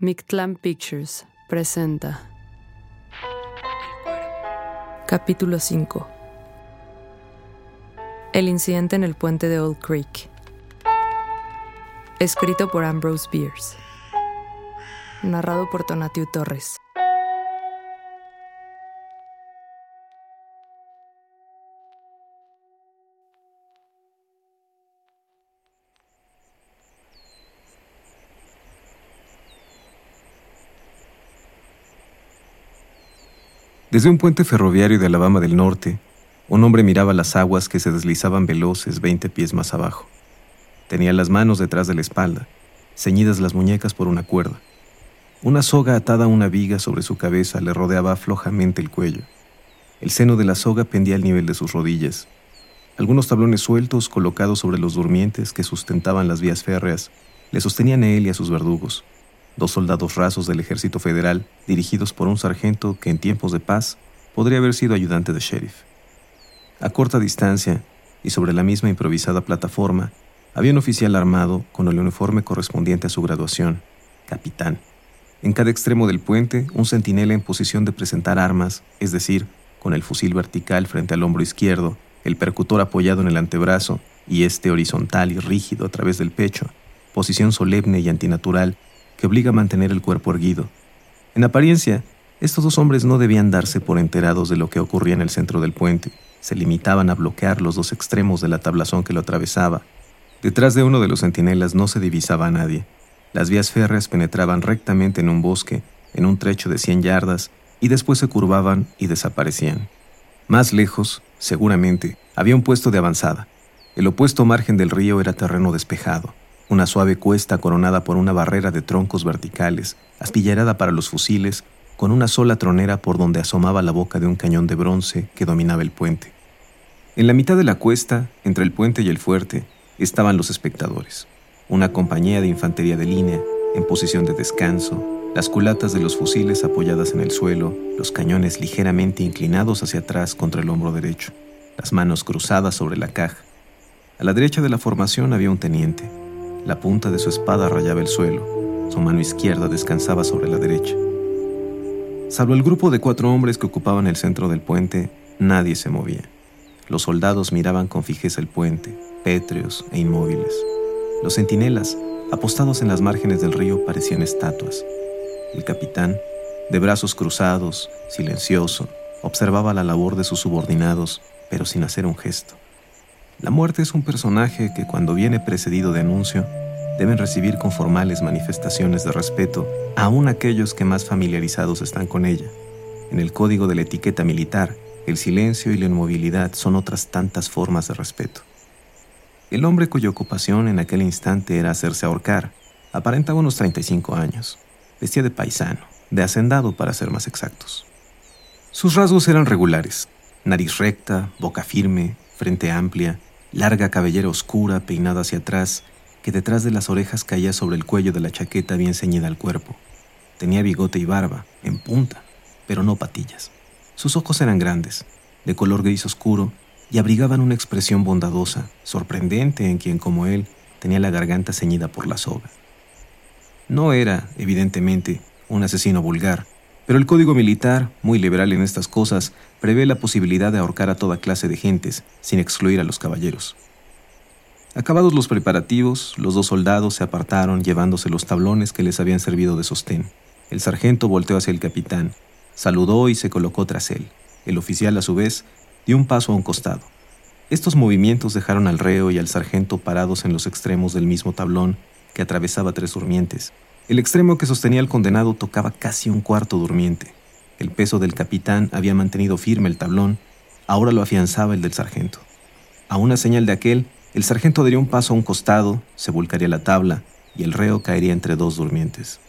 Mictlan Pictures presenta. Capítulo 5 El incidente en el puente de Old Creek. Escrito por Ambrose Bierce. Narrado por Tonatiu Torres Desde un puente ferroviario de Alabama del Norte, un hombre miraba las aguas que se deslizaban veloces veinte pies más abajo. Tenía las manos detrás de la espalda, ceñidas las muñecas por una cuerda. Una soga atada a una viga sobre su cabeza le rodeaba flojamente el cuello. El seno de la soga pendía al nivel de sus rodillas. Algunos tablones sueltos colocados sobre los durmientes que sustentaban las vías férreas le sostenían a él y a sus verdugos dos soldados rasos del ejército federal dirigidos por un sargento que en tiempos de paz podría haber sido ayudante de sheriff. A corta distancia, y sobre la misma improvisada plataforma, había un oficial armado con el uniforme correspondiente a su graduación, capitán. En cada extremo del puente, un centinela en posición de presentar armas, es decir, con el fusil vertical frente al hombro izquierdo, el percutor apoyado en el antebrazo y este horizontal y rígido a través del pecho, posición solemne y antinatural que obliga a mantener el cuerpo erguido. En apariencia, estos dos hombres no debían darse por enterados de lo que ocurría en el centro del puente. Se limitaban a bloquear los dos extremos de la tablazón que lo atravesaba. Detrás de uno de los centinelas no se divisaba a nadie. Las vías férreas penetraban rectamente en un bosque, en un trecho de 100 yardas, y después se curvaban y desaparecían. Más lejos, seguramente, había un puesto de avanzada. El opuesto margen del río era terreno despejado una suave cuesta coronada por una barrera de troncos verticales, astillarada para los fusiles, con una sola tronera por donde asomaba la boca de un cañón de bronce que dominaba el puente. En la mitad de la cuesta, entre el puente y el fuerte, estaban los espectadores, una compañía de infantería de línea, en posición de descanso, las culatas de los fusiles apoyadas en el suelo, los cañones ligeramente inclinados hacia atrás contra el hombro derecho, las manos cruzadas sobre la caja. A la derecha de la formación había un teniente, la punta de su espada rayaba el suelo. Su mano izquierda descansaba sobre la derecha. Salvo el grupo de cuatro hombres que ocupaban el centro del puente, nadie se movía. Los soldados miraban con fijeza el puente, pétreos e inmóviles. Los centinelas, apostados en las márgenes del río, parecían estatuas. El capitán, de brazos cruzados, silencioso, observaba la labor de sus subordinados, pero sin hacer un gesto. La muerte es un personaje que cuando viene precedido de anuncio, deben recibir con formales manifestaciones de respeto aún aquellos que más familiarizados están con ella. En el código de la etiqueta militar, el silencio y la inmovilidad son otras tantas formas de respeto. El hombre cuya ocupación en aquel instante era hacerse ahorcar, aparentaba unos 35 años. Vestía de paisano, de hacendado para ser más exactos. Sus rasgos eran regulares, nariz recta, boca firme, frente amplia, larga cabellera oscura peinada hacia atrás, que detrás de las orejas caía sobre el cuello de la chaqueta bien ceñida al cuerpo. Tenía bigote y barba, en punta, pero no patillas. Sus ojos eran grandes, de color gris oscuro, y abrigaban una expresión bondadosa, sorprendente en quien, como él, tenía la garganta ceñida por la soga. No era, evidentemente, un asesino vulgar, pero el código militar, muy liberal en estas cosas, prevé la posibilidad de ahorcar a toda clase de gentes, sin excluir a los caballeros. Acabados los preparativos, los dos soldados se apartaron llevándose los tablones que les habían servido de sostén. El sargento volteó hacia el capitán, saludó y se colocó tras él. El oficial, a su vez, dio un paso a un costado. Estos movimientos dejaron al reo y al sargento parados en los extremos del mismo tablón que atravesaba tres durmientes. El extremo que sostenía al condenado tocaba casi un cuarto durmiente. El peso del capitán había mantenido firme el tablón, ahora lo afianzaba el del sargento. A una señal de aquel, el sargento daría un paso a un costado, se volcaría la tabla y el reo caería entre dos durmientes.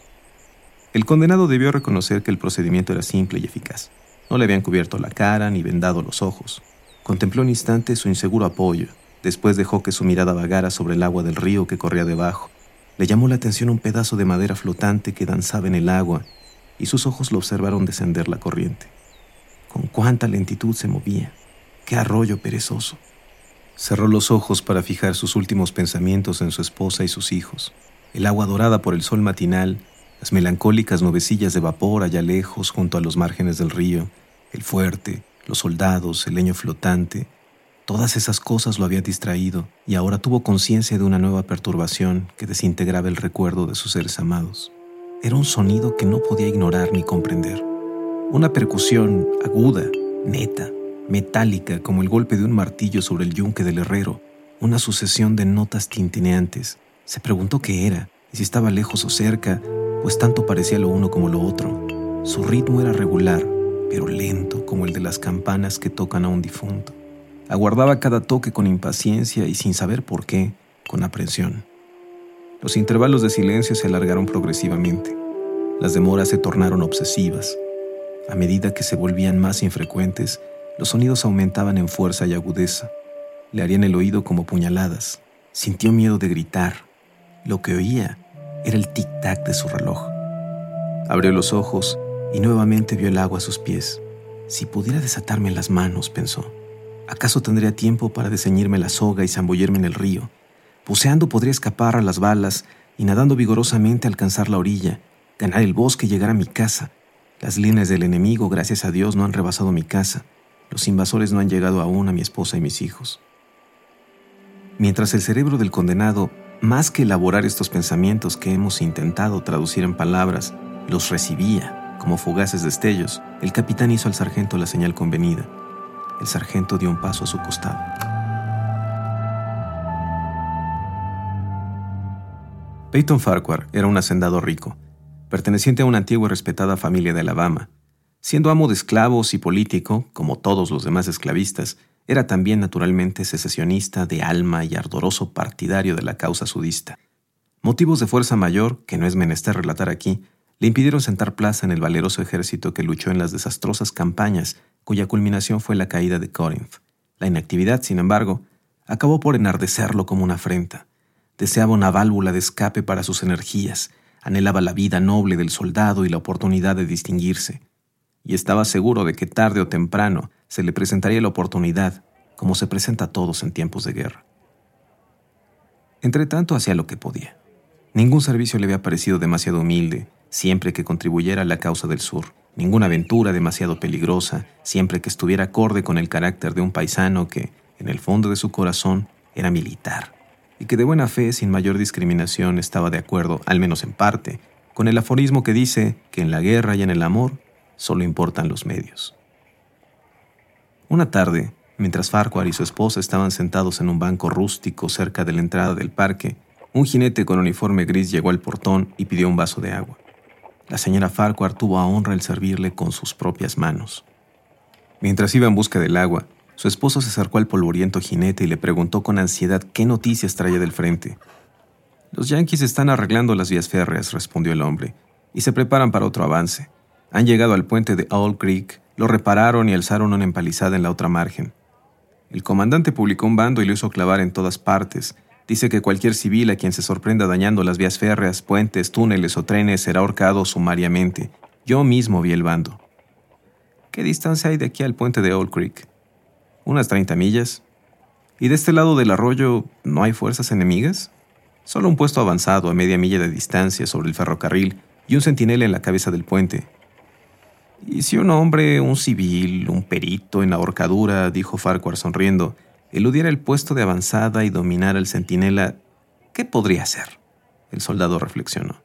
El condenado debió reconocer que el procedimiento era simple y eficaz. No le habían cubierto la cara ni vendado los ojos. Contempló un instante su inseguro apoyo, después dejó que su mirada vagara sobre el agua del río que corría debajo. Le llamó la atención un pedazo de madera flotante que danzaba en el agua, y sus ojos lo observaron descender la corriente. Con cuánta lentitud se movía. Qué arroyo perezoso. Cerró los ojos para fijar sus últimos pensamientos en su esposa y sus hijos. El agua dorada por el sol matinal, las melancólicas nubecillas de vapor allá lejos junto a los márgenes del río, el fuerte, los soldados, el leño flotante, todas esas cosas lo habían distraído y ahora tuvo conciencia de una nueva perturbación que desintegraba el recuerdo de sus seres amados. Era un sonido que no podía ignorar ni comprender. Una percusión aguda, neta, metálica como el golpe de un martillo sobre el yunque del herrero, una sucesión de notas tintineantes. Se preguntó qué era y si estaba lejos o cerca, pues tanto parecía lo uno como lo otro. Su ritmo era regular, pero lento como el de las campanas que tocan a un difunto. Aguardaba cada toque con impaciencia y sin saber por qué, con aprensión. Los intervalos de silencio se alargaron progresivamente. Las demoras se tornaron obsesivas. A medida que se volvían más infrecuentes, los sonidos aumentaban en fuerza y agudeza. Le harían el oído como puñaladas. Sintió miedo de gritar. Lo que oía era el tic-tac de su reloj. Abrió los ojos y nuevamente vio el agua a sus pies. Si pudiera desatarme las manos, pensó. ¿Acaso tendría tiempo para deseñirme la soga y zambullirme en el río? Buceando podría escapar a las balas y nadando vigorosamente alcanzar la orilla, ganar el bosque y llegar a mi casa. Las líneas del enemigo, gracias a Dios, no han rebasado mi casa. Los invasores no han llegado aún a mi esposa y mis hijos. Mientras el cerebro del condenado, más que elaborar estos pensamientos que hemos intentado traducir en palabras, los recibía como fugaces destellos, el capitán hizo al sargento la señal convenida. El sargento dio un paso a su costado. Peyton Farquhar era un hacendado rico, perteneciente a una antigua y respetada familia de Alabama. Siendo amo de esclavos y político, como todos los demás esclavistas, era también naturalmente secesionista de alma y ardoroso partidario de la causa sudista. Motivos de fuerza mayor, que no es menester relatar aquí, le impidieron sentar plaza en el valeroso ejército que luchó en las desastrosas campañas cuya culminación fue la caída de Corinth. La inactividad, sin embargo, acabó por enardecerlo como una afrenta. Deseaba una válvula de escape para sus energías, anhelaba la vida noble del soldado y la oportunidad de distinguirse. Y estaba seguro de que tarde o temprano se le presentaría la oportunidad, como se presenta a todos en tiempos de guerra. Entretanto, hacía lo que podía. Ningún servicio le había parecido demasiado humilde, siempre que contribuyera a la causa del sur. Ninguna aventura demasiado peligrosa, siempre que estuviera acorde con el carácter de un paisano que, en el fondo de su corazón, era militar, y que de buena fe, sin mayor discriminación, estaba de acuerdo, al menos en parte, con el aforismo que dice que en la guerra y en el amor solo importan los medios. Una tarde, mientras Farquhar y su esposa estaban sentados en un banco rústico cerca de la entrada del parque, un jinete con uniforme gris llegó al portón y pidió un vaso de agua. La señora Farquhar tuvo a honra el servirle con sus propias manos. Mientras iba en busca del agua, su esposo se acercó al polvoriento jinete y le preguntó con ansiedad qué noticias traía del frente. Los yanquis están arreglando las vías férreas, respondió el hombre, y se preparan para otro avance. Han llegado al puente de Owl Creek lo repararon y alzaron una empalizada en la otra margen. El comandante publicó un bando y lo hizo clavar en todas partes. Dice que cualquier civil a quien se sorprenda dañando las vías férreas, puentes, túneles o trenes será ahorcado sumariamente. Yo mismo vi el bando. ¿Qué distancia hay de aquí al puente de Old Creek? Unas 30 millas. ¿Y de este lado del arroyo no hay fuerzas enemigas? Solo un puesto avanzado a media milla de distancia sobre el ferrocarril y un centinela en la cabeza del puente. ¿Y si un hombre, un civil, un perito en la horcadura, dijo Farquhar sonriendo, eludiera el puesto de avanzada y dominara el centinela, ¿qué podría hacer? El soldado reflexionó.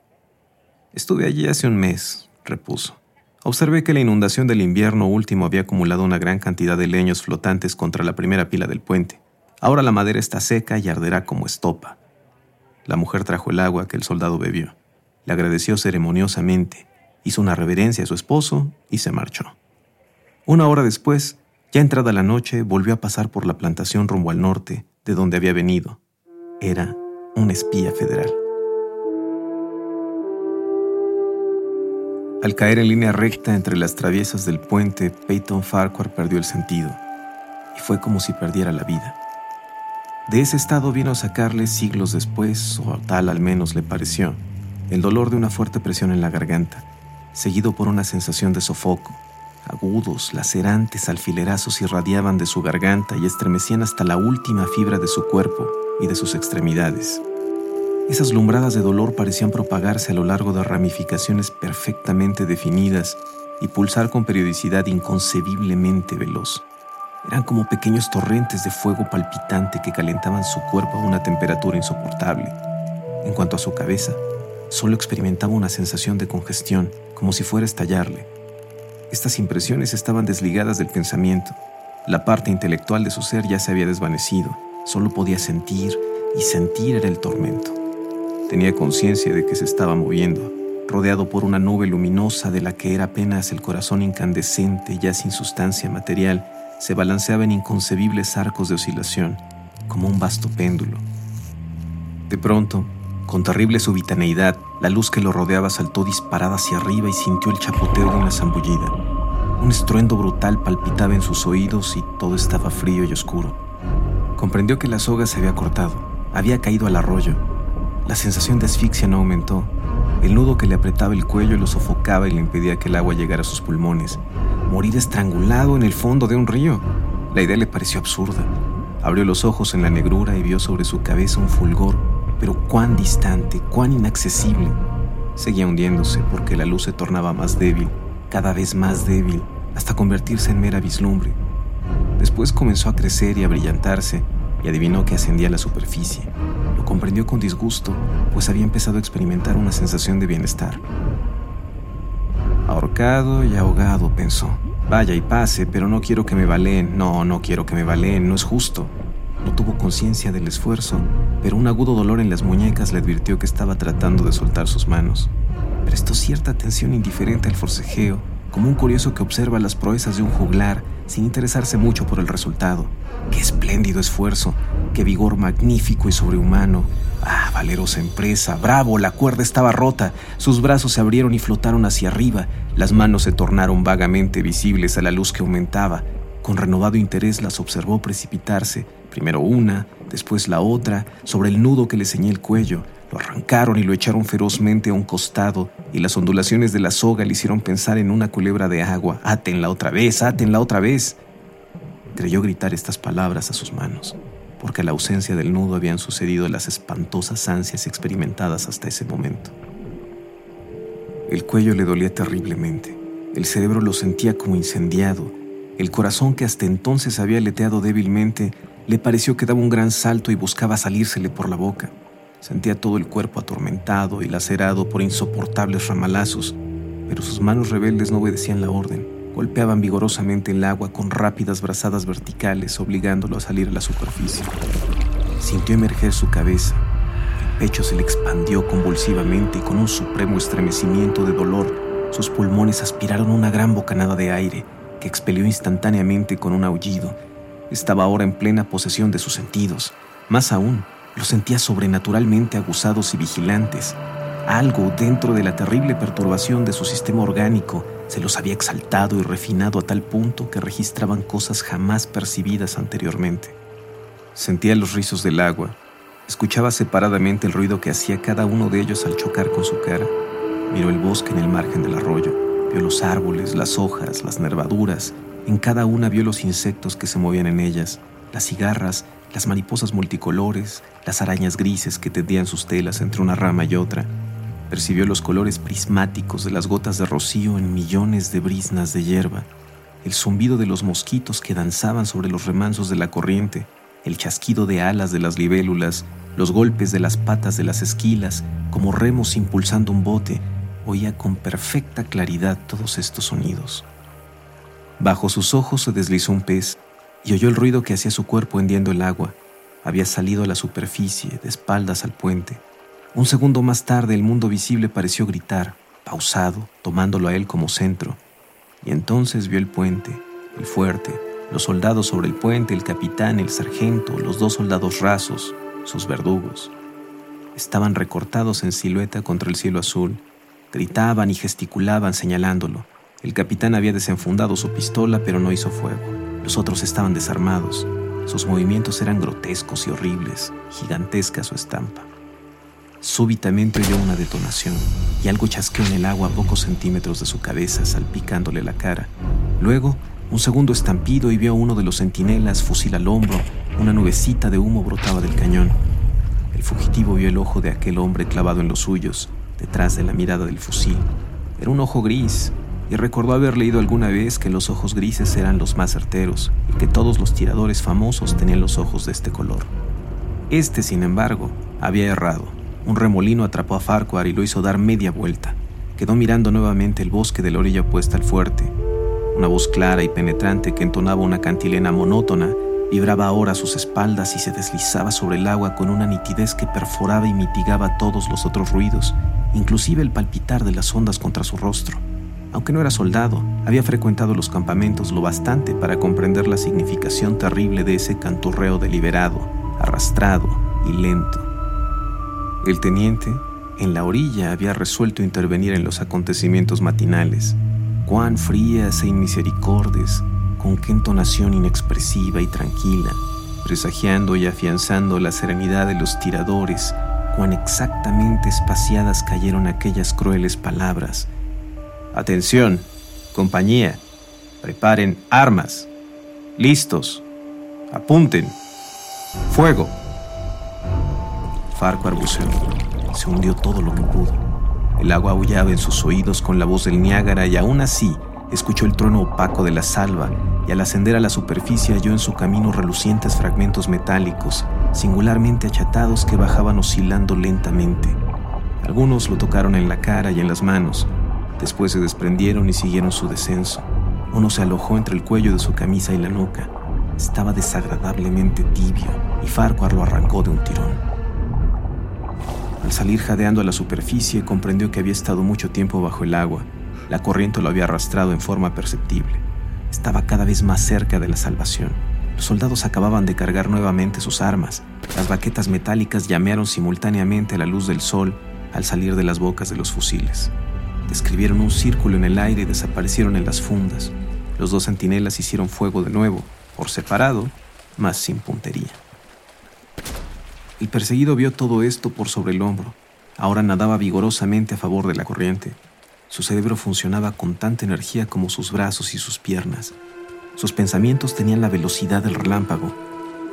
Estuve allí hace un mes, repuso. Observé que la inundación del invierno último había acumulado una gran cantidad de leños flotantes contra la primera pila del puente. Ahora la madera está seca y arderá como estopa. La mujer trajo el agua que el soldado bebió. Le agradeció ceremoniosamente, hizo una reverencia a su esposo y se marchó. Una hora después, ya entrada la noche, volvió a pasar por la plantación rumbo al norte, de donde había venido. Era un espía federal. Al caer en línea recta entre las traviesas del puente, Peyton Farquhar perdió el sentido, y fue como si perdiera la vida. De ese estado vino a sacarle siglos después, o tal al menos le pareció, el dolor de una fuerte presión en la garganta, seguido por una sensación de sofoco. Agudos, lacerantes alfilerazos irradiaban de su garganta y estremecían hasta la última fibra de su cuerpo y de sus extremidades. Esas lumbradas de dolor parecían propagarse a lo largo de ramificaciones perfectamente definidas y pulsar con periodicidad inconcebiblemente veloz. Eran como pequeños torrentes de fuego palpitante que calentaban su cuerpo a una temperatura insoportable. En cuanto a su cabeza, solo experimentaba una sensación de congestión, como si fuera a estallarle. Estas impresiones estaban desligadas del pensamiento. La parte intelectual de su ser ya se había desvanecido. Solo podía sentir, y sentir era el tormento. Tenía conciencia de que se estaba moviendo, rodeado por una nube luminosa de la que era apenas el corazón incandescente ya sin sustancia material se balanceaba en inconcebibles arcos de oscilación, como un vasto péndulo. De pronto, con terrible subitaneidad, la luz que lo rodeaba saltó disparada hacia arriba y sintió el chapoteo de una zambullida. Un estruendo brutal palpitaba en sus oídos y todo estaba frío y oscuro. Comprendió que la soga se había cortado, había caído al arroyo. La sensación de asfixia no aumentó. El nudo que le apretaba el cuello lo sofocaba y le impedía que el agua llegara a sus pulmones morir estrangulado en el fondo de un río. La idea le pareció absurda. Abrió los ojos en la negrura y vio sobre su cabeza un fulgor, pero cuán distante, cuán inaccesible. Seguía hundiéndose porque la luz se tornaba más débil, cada vez más débil, hasta convertirse en mera vislumbre. Después comenzó a crecer y a brillantarse, y adivinó que ascendía la superficie. Lo comprendió con disgusto, pues había empezado a experimentar una sensación de bienestar. Ahorcado y ahogado, pensó. Vaya y pase, pero no quiero que me baleen. No, no quiero que me baleen, no es justo. No tuvo conciencia del esfuerzo, pero un agudo dolor en las muñecas le advirtió que estaba tratando de soltar sus manos. Prestó cierta atención indiferente al forcejeo, como un curioso que observa las proezas de un juglar sin interesarse mucho por el resultado. ¡Qué espléndido esfuerzo! ¡Qué vigor magnífico y sobrehumano! Ah, valerosa empresa, bravo, la cuerda estaba rota, sus brazos se abrieron y flotaron hacia arriba, las manos se tornaron vagamente visibles a la luz que aumentaba. Con renovado interés las observó precipitarse, primero una, después la otra, sobre el nudo que le ceñía el cuello. Lo arrancaron y lo echaron ferozmente a un costado, y las ondulaciones de la soga le hicieron pensar en una culebra de agua. Átenla otra vez, átenla otra vez. Creyó gritar estas palabras a sus manos porque a la ausencia del nudo habían sucedido las espantosas ansias experimentadas hasta ese momento. El cuello le dolía terriblemente, el cerebro lo sentía como incendiado, el corazón que hasta entonces había leteado débilmente le pareció que daba un gran salto y buscaba salírsele por la boca. Sentía todo el cuerpo atormentado y lacerado por insoportables ramalazos, pero sus manos rebeldes no obedecían la orden golpeaban vigorosamente el agua con rápidas brazadas verticales, obligándolo a salir a la superficie. Sintió emerger su cabeza. El pecho se le expandió convulsivamente y con un supremo estremecimiento de dolor, sus pulmones aspiraron una gran bocanada de aire que expelió instantáneamente con un aullido. Estaba ahora en plena posesión de sus sentidos. Más aún, los sentía sobrenaturalmente aguzados y vigilantes. Algo dentro de la terrible perturbación de su sistema orgánico se los había exaltado y refinado a tal punto que registraban cosas jamás percibidas anteriormente. Sentía los rizos del agua, escuchaba separadamente el ruido que hacía cada uno de ellos al chocar con su cara. Miró el bosque en el margen del arroyo, vio los árboles, las hojas, las nervaduras, en cada una vio los insectos que se movían en ellas, las cigarras, las mariposas multicolores, las arañas grises que tendían sus telas entre una rama y otra. Percibió los colores prismáticos de las gotas de rocío en millones de brisnas de hierba, el zumbido de los mosquitos que danzaban sobre los remansos de la corriente, el chasquido de alas de las libélulas, los golpes de las patas de las esquilas, como remos impulsando un bote, oía con perfecta claridad todos estos sonidos. Bajo sus ojos se deslizó un pez y oyó el ruido que hacía su cuerpo hendiendo el agua. Había salido a la superficie, de espaldas al puente. Un segundo más tarde el mundo visible pareció gritar, pausado, tomándolo a él como centro. Y entonces vio el puente, el fuerte, los soldados sobre el puente, el capitán, el sargento, los dos soldados rasos, sus verdugos. Estaban recortados en silueta contra el cielo azul, gritaban y gesticulaban señalándolo. El capitán había desenfundado su pistola, pero no hizo fuego. Los otros estaban desarmados. Sus movimientos eran grotescos y horribles, gigantesca su estampa. Súbitamente oyó una detonación y algo chasqueó en el agua a pocos centímetros de su cabeza, salpicándole la cara. Luego, un segundo estampido y vio a uno de los centinelas, fusil al hombro. Una nubecita de humo brotaba del cañón. El fugitivo vio el ojo de aquel hombre clavado en los suyos, detrás de la mirada del fusil. Era un ojo gris, y recordó haber leído alguna vez que los ojos grises eran los más certeros y que todos los tiradores famosos tenían los ojos de este color. Este, sin embargo, había errado. Un remolino atrapó a Farquhar y lo hizo dar media vuelta. Quedó mirando nuevamente el bosque de la orilla opuesta al fuerte. Una voz clara y penetrante que entonaba una cantilena monótona vibraba ahora a sus espaldas y se deslizaba sobre el agua con una nitidez que perforaba y mitigaba todos los otros ruidos, inclusive el palpitar de las ondas contra su rostro. Aunque no era soldado, había frecuentado los campamentos lo bastante para comprender la significación terrible de ese canturreo deliberado, arrastrado y lento. El teniente, en la orilla, había resuelto intervenir en los acontecimientos matinales. Cuán frías e inmisericordes, con qué entonación inexpresiva y tranquila, presagiando y afianzando la serenidad de los tiradores, cuán exactamente espaciadas cayeron aquellas crueles palabras, Atención, compañía, preparen armas. Listos. Apunten. Fuego. Farco arbuceó. Se hundió todo lo que pudo. El agua aullaba en sus oídos con la voz del Niágara y aún así escuchó el trueno opaco de la salva y al ascender a la superficie halló en su camino relucientes fragmentos metálicos, singularmente achatados que bajaban oscilando lentamente. Algunos lo tocaron en la cara y en las manos, Después se desprendieron y siguieron su descenso. Uno se alojó entre el cuello de su camisa y la nuca. Estaba desagradablemente tibio y Farquhar lo arrancó de un tirón. Al salir jadeando a la superficie, comprendió que había estado mucho tiempo bajo el agua. La corriente lo había arrastrado en forma perceptible. Estaba cada vez más cerca de la salvación. Los soldados acababan de cargar nuevamente sus armas. Las baquetas metálicas llamearon simultáneamente a la luz del sol al salir de las bocas de los fusiles. Describieron un círculo en el aire y desaparecieron en las fundas. Los dos centinelas hicieron fuego de nuevo, por separado, mas sin puntería. El perseguido vio todo esto por sobre el hombro. Ahora nadaba vigorosamente a favor de la corriente. Su cerebro funcionaba con tanta energía como sus brazos y sus piernas. Sus pensamientos tenían la velocidad del relámpago.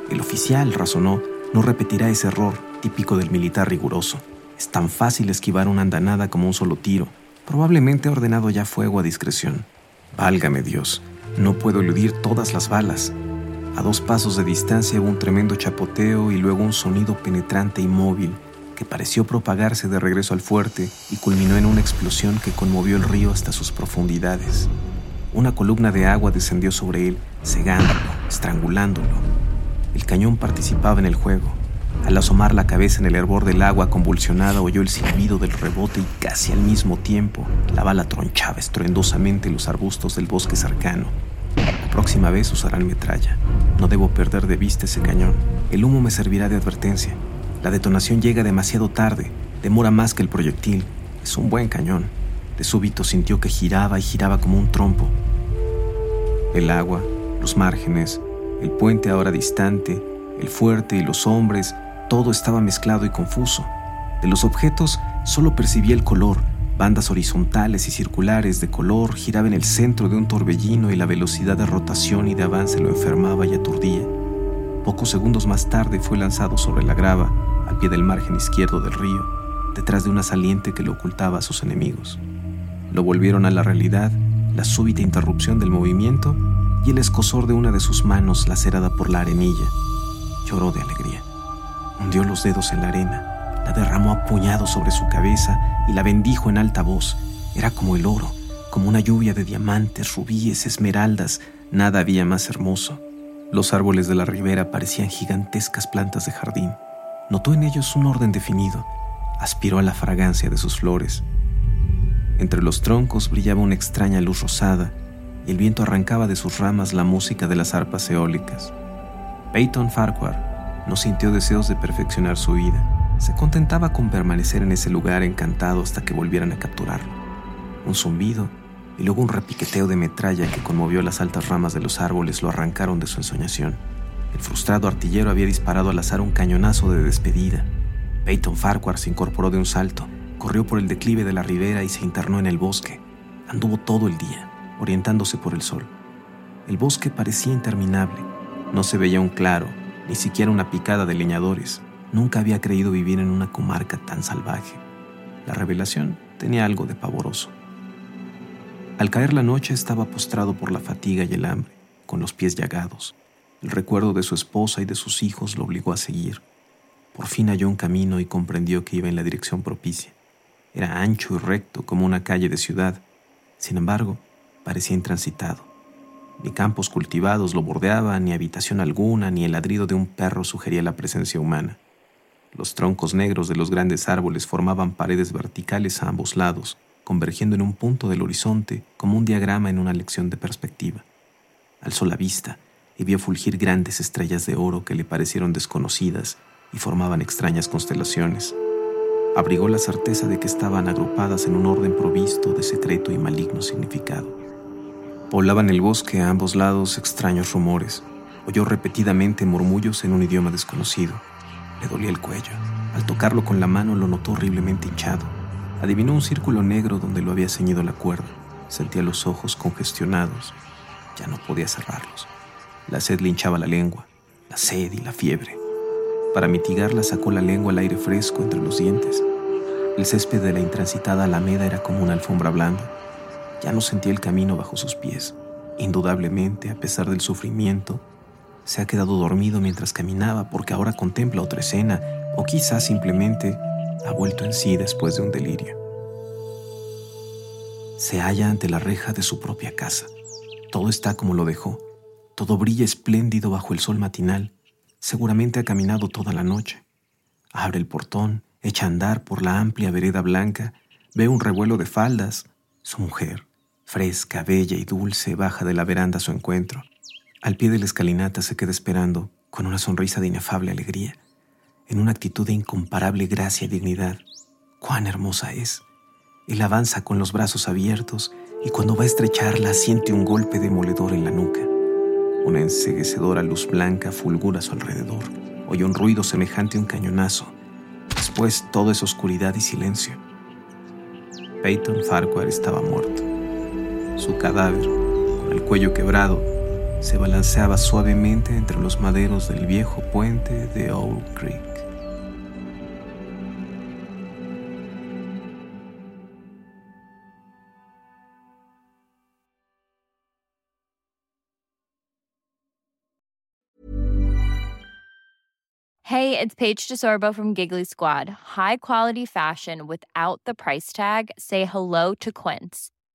El oficial, razonó, no repetirá ese error típico del militar riguroso. Es tan fácil esquivar una andanada como un solo tiro. Probablemente ha ordenado ya fuego a discreción. Válgame Dios, no puedo eludir todas las balas. A dos pasos de distancia hubo un tremendo chapoteo y luego un sonido penetrante y móvil que pareció propagarse de regreso al fuerte y culminó en una explosión que conmovió el río hasta sus profundidades. Una columna de agua descendió sobre él, cegándolo, estrangulándolo. El cañón participaba en el juego. Al asomar la cabeza en el hervor del agua convulsionada oyó el silbido del rebote y casi al mismo tiempo la bala tronchaba estruendosamente los arbustos del bosque cercano. La próxima vez usarán metralla. No debo perder de vista ese cañón. El humo me servirá de advertencia. La detonación llega demasiado tarde, demora más que el proyectil. Es un buen cañón. De súbito sintió que giraba y giraba como un trompo. El agua, los márgenes, el puente ahora distante, el fuerte y los hombres, todo estaba mezclado y confuso. De los objetos solo percibía el color, bandas horizontales y circulares de color giraban en el centro de un torbellino y la velocidad de rotación y de avance lo enfermaba y aturdía. Pocos segundos más tarde fue lanzado sobre la grava, al pie del margen izquierdo del río, detrás de una saliente que lo ocultaba a sus enemigos. Lo volvieron a la realidad la súbita interrupción del movimiento y el escosor de una de sus manos lacerada por la arenilla. Lloró de alegría. Hundió los dedos en la arena, la derramó a puñados sobre su cabeza y la bendijo en alta voz. Era como el oro, como una lluvia de diamantes, rubíes, esmeraldas, nada había más hermoso. Los árboles de la ribera parecían gigantescas plantas de jardín. Notó en ellos un orden definido, aspiró a la fragancia de sus flores. Entre los troncos brillaba una extraña luz rosada y el viento arrancaba de sus ramas la música de las arpas eólicas. Peyton Farquhar no sintió deseos de perfeccionar su vida. Se contentaba con permanecer en ese lugar encantado hasta que volvieran a capturarlo. Un zumbido y luego un repiqueteo de metralla que conmovió las altas ramas de los árboles lo arrancaron de su ensoñación. El frustrado artillero había disparado al azar un cañonazo de despedida. Peyton Farquhar se incorporó de un salto, corrió por el declive de la ribera y se internó en el bosque. Anduvo todo el día orientándose por el sol. El bosque parecía interminable. No se veía un claro, ni siquiera una picada de leñadores. Nunca había creído vivir en una comarca tan salvaje. La revelación tenía algo de pavoroso. Al caer la noche estaba postrado por la fatiga y el hambre, con los pies llagados. El recuerdo de su esposa y de sus hijos lo obligó a seguir. Por fin halló un camino y comprendió que iba en la dirección propicia. Era ancho y recto como una calle de ciudad. Sin embargo, parecía intransitado. Ni campos cultivados lo bordeaban, ni habitación alguna, ni el ladrido de un perro sugería la presencia humana. Los troncos negros de los grandes árboles formaban paredes verticales a ambos lados, convergiendo en un punto del horizonte como un diagrama en una lección de perspectiva. Alzó la vista y vio fulgir grandes estrellas de oro que le parecieron desconocidas y formaban extrañas constelaciones. Abrigó la certeza de que estaban agrupadas en un orden provisto de secreto y maligno significado. Volaban el bosque a ambos lados extraños rumores. Oyó repetidamente murmullos en un idioma desconocido. Le dolía el cuello. Al tocarlo con la mano lo notó horriblemente hinchado. Adivinó un círculo negro donde lo había ceñido la cuerda. Sentía los ojos congestionados. Ya no podía cerrarlos. La sed le hinchaba la lengua, la sed y la fiebre. Para mitigarla sacó la lengua al aire fresco entre los dientes. El césped de la intransitada alameda era como una alfombra blanda. Ya no sentía el camino bajo sus pies. Indudablemente, a pesar del sufrimiento, se ha quedado dormido mientras caminaba porque ahora contempla otra escena o quizás simplemente ha vuelto en sí después de un delirio. Se halla ante la reja de su propia casa. Todo está como lo dejó. Todo brilla espléndido bajo el sol matinal. Seguramente ha caminado toda la noche. Abre el portón, echa a andar por la amplia vereda blanca, ve un revuelo de faldas. Su mujer, Fresca, bella y dulce, baja de la veranda a su encuentro. Al pie de la escalinata se queda esperando, con una sonrisa de inefable alegría, en una actitud de incomparable gracia y dignidad. ¡Cuán hermosa es! Él avanza con los brazos abiertos y cuando va a estrecharla siente un golpe demoledor en la nuca. Una enseguecedora luz blanca fulgura a su alrededor. Oye un ruido semejante a un cañonazo. Después todo es oscuridad y silencio. Peyton Farquhar estaba muerto. Su cadáver, con el cuello quebrado, se balanceaba suavemente entre los maderos del viejo puente de Owl Creek. Hey, it's Paige DeSorbo from Giggly Squad. High quality fashion without the price tag. Say hello to Quince.